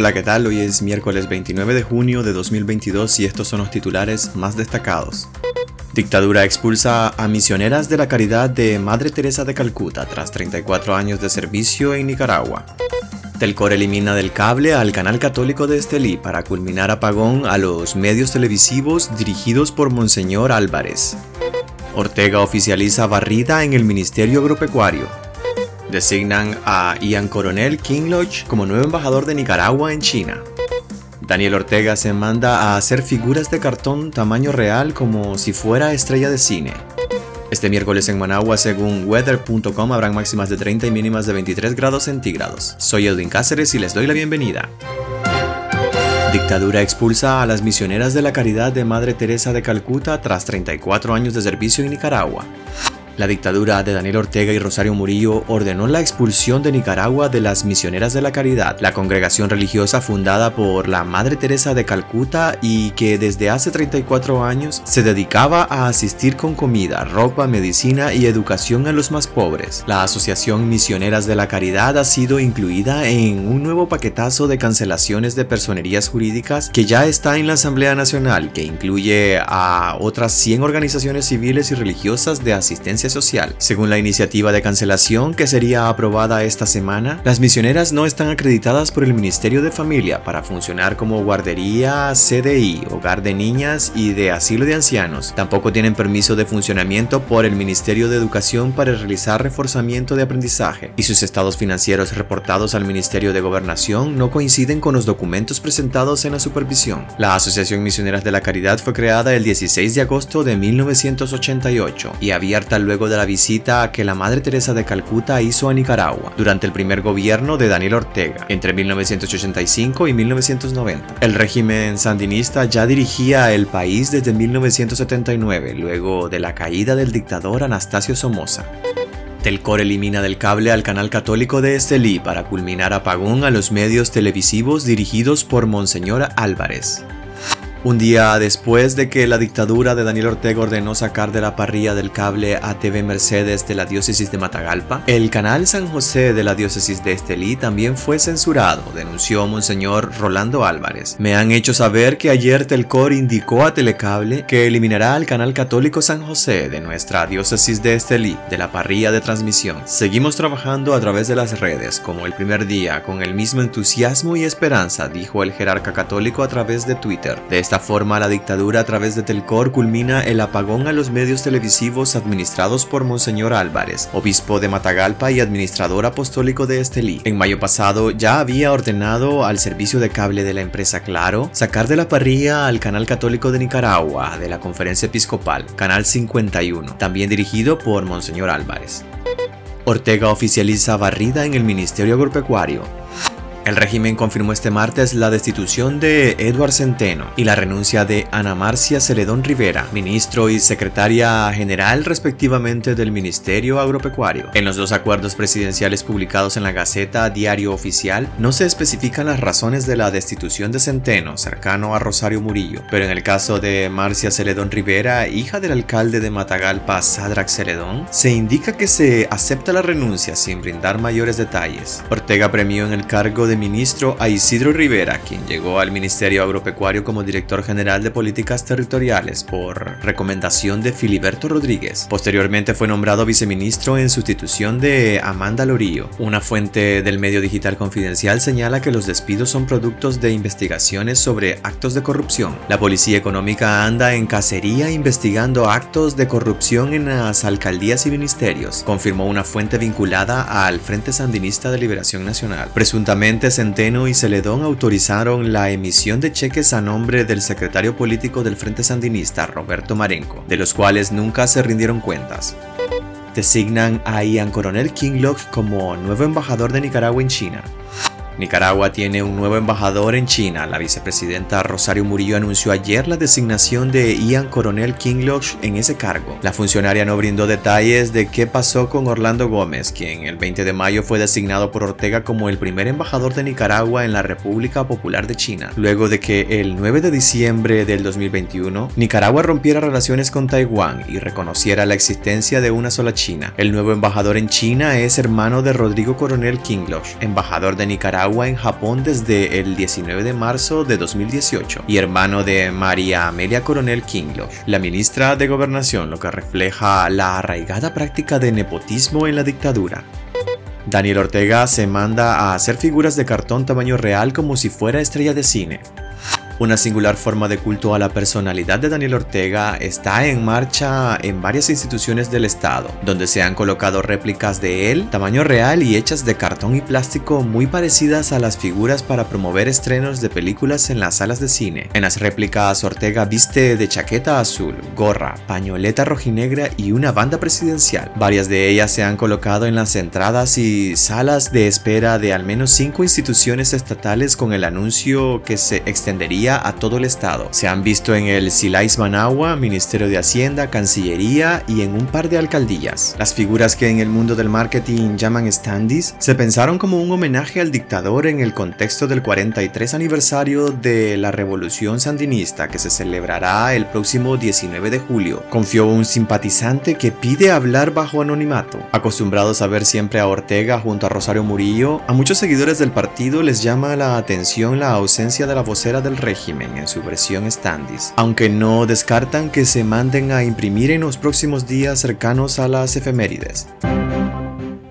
Hola, ¿qué tal? Hoy es miércoles 29 de junio de 2022 y estos son los titulares más destacados. Dictadura expulsa a misioneras de la caridad de Madre Teresa de Calcuta tras 34 años de servicio en Nicaragua. Telcor elimina del cable al canal católico de Estelí para culminar apagón a los medios televisivos dirigidos por Monseñor Álvarez. Ortega oficializa barrida en el Ministerio Agropecuario. Designan a Ian Coronel King Lodge como nuevo embajador de Nicaragua en China. Daniel Ortega se manda a hacer figuras de cartón tamaño real como si fuera estrella de cine. Este miércoles en Managua, según weather.com, habrán máximas de 30 y mínimas de 23 grados centígrados. Soy Edwin Cáceres y les doy la bienvenida. Dictadura expulsa a las misioneras de la caridad de Madre Teresa de Calcuta tras 34 años de servicio en Nicaragua. La dictadura de Daniel Ortega y Rosario Murillo ordenó la expulsión de Nicaragua de las Misioneras de la Caridad, la congregación religiosa fundada por la Madre Teresa de Calcuta y que desde hace 34 años se dedicaba a asistir con comida, ropa, medicina y educación a los más pobres. La Asociación Misioneras de la Caridad ha sido incluida en un nuevo paquetazo de cancelaciones de personerías jurídicas que ya está en la Asamblea Nacional, que incluye a otras 100 organizaciones civiles y religiosas de asistencia social. Según la iniciativa de cancelación que sería aprobada esta semana, las misioneras no están acreditadas por el Ministerio de Familia para funcionar como guardería, CDI, hogar de niñas y de asilo de ancianos. Tampoco tienen permiso de funcionamiento por el Ministerio de Educación para realizar reforzamiento de aprendizaje y sus estados financieros reportados al Ministerio de Gobernación no coinciden con los documentos presentados en la supervisión. La Asociación Misioneras de la Caridad fue creada el 16 de agosto de 1988 y abierta luego de la visita que la Madre Teresa de Calcuta hizo a Nicaragua durante el primer gobierno de Daniel Ortega entre 1985 y 1990. El régimen sandinista ya dirigía el país desde 1979, luego de la caída del dictador Anastasio Somoza. Telcor elimina del cable al canal católico de Estelí para culminar apagón a los medios televisivos dirigidos por Monseñor Álvarez. Un día después de que la dictadura de Daniel Ortega ordenó sacar de la parrilla del cable a TV Mercedes de la diócesis de Matagalpa, el canal San José de la diócesis de Estelí también fue censurado, denunció Monseñor Rolando Álvarez. Me han hecho saber que ayer Telcor indicó a Telecable que eliminará al canal católico San José de nuestra diócesis de Estelí de la parrilla de transmisión. Seguimos trabajando a través de las redes como el primer día con el mismo entusiasmo y esperanza, dijo el jerarca católico a través de Twitter. De esta forma, la dictadura a través de Telcor culmina el apagón a los medios televisivos administrados por Monseñor Álvarez, obispo de Matagalpa y administrador apostólico de Estelí. En mayo pasado ya había ordenado al servicio de cable de la empresa Claro sacar de la parrilla al canal católico de Nicaragua de la Conferencia Episcopal, Canal 51, también dirigido por Monseñor Álvarez. Ortega oficializa barrida en el Ministerio Agropecuario. El régimen confirmó este martes la destitución de Edward Centeno y la renuncia de Ana Marcia Celedón Rivera, ministro y secretaria general respectivamente del Ministerio Agropecuario. En los dos acuerdos presidenciales publicados en la Gaceta Diario Oficial no se especifican las razones de la destitución de Centeno, cercano a Rosario Murillo, pero en el caso de Marcia Celedón Rivera, hija del alcalde de Matagalpa, Sadrac Celedón, se indica que se acepta la renuncia sin brindar mayores detalles. Ortega premió en el cargo de ministro a Isidro Rivera, quien llegó al Ministerio Agropecuario como director general de políticas territoriales por recomendación de Filiberto Rodríguez. Posteriormente fue nombrado viceministro en sustitución de Amanda Lorío. Una fuente del medio digital confidencial señala que los despidos son productos de investigaciones sobre actos de corrupción. La policía económica anda en cacería investigando actos de corrupción en las alcaldías y ministerios, confirmó una fuente vinculada al Frente Sandinista de Liberación Nacional. Presuntamente Centeno y Celedón autorizaron la emisión de cheques a nombre del secretario político del Frente Sandinista, Roberto Marenco, de los cuales nunca se rindieron cuentas. Designan a Ian Coronel Kinglock como nuevo embajador de Nicaragua en China. Nicaragua tiene un nuevo embajador en China. La vicepresidenta Rosario Murillo anunció ayer la designación de Ian Coronel Kingloch en ese cargo. La funcionaria no brindó detalles de qué pasó con Orlando Gómez, quien el 20 de mayo fue designado por Ortega como el primer embajador de Nicaragua en la República Popular de China, luego de que el 9 de diciembre del 2021 Nicaragua rompiera relaciones con Taiwán y reconociera la existencia de una sola China. El nuevo embajador en China es hermano de Rodrigo Coronel Kingloch, embajador de Nicaragua En Japón desde el 19 de marzo de 2018 y hermano de María Amelia Coronel Kinglo, la ministra de Gobernación, lo que refleja la arraigada práctica de nepotismo en la dictadura. Daniel Ortega se manda a hacer figuras de cartón tamaño real como si fuera estrella de cine. Una singular forma de culto a la personalidad de Daniel Ortega está en marcha en varias instituciones del Estado, donde se han colocado réplicas de él, tamaño real y hechas de cartón y plástico muy parecidas a las figuras para promover estrenos de películas en las salas de cine. En las réplicas Ortega viste de chaqueta azul, gorra, pañoleta rojinegra y una banda presidencial. Varias de ellas se han colocado en las entradas y salas de espera de al menos cinco instituciones estatales con el anuncio que se extendería a todo el estado. Se han visto en el Silais Managua, Ministerio de Hacienda, Cancillería y en un par de alcaldías. Las figuras que en el mundo del marketing llaman standees se pensaron como un homenaje al dictador en el contexto del 43 aniversario de la Revolución Sandinista que se celebrará el próximo 19 de julio. Confió un simpatizante que pide hablar bajo anonimato. Acostumbrados a ver siempre a Ortega junto a Rosario Murillo, a muchos seguidores del partido les llama la atención la ausencia de la vocera del en su versión Standis, aunque no descartan que se manden a imprimir en los próximos días cercanos a las efemérides.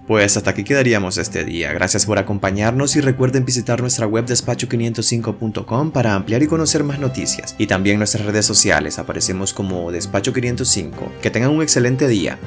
Pues hasta aquí quedaríamos este día. Gracias por acompañarnos y recuerden visitar nuestra web despacho505.com para ampliar y conocer más noticias. Y también nuestras redes sociales aparecemos como Despacho505. Que tengan un excelente día.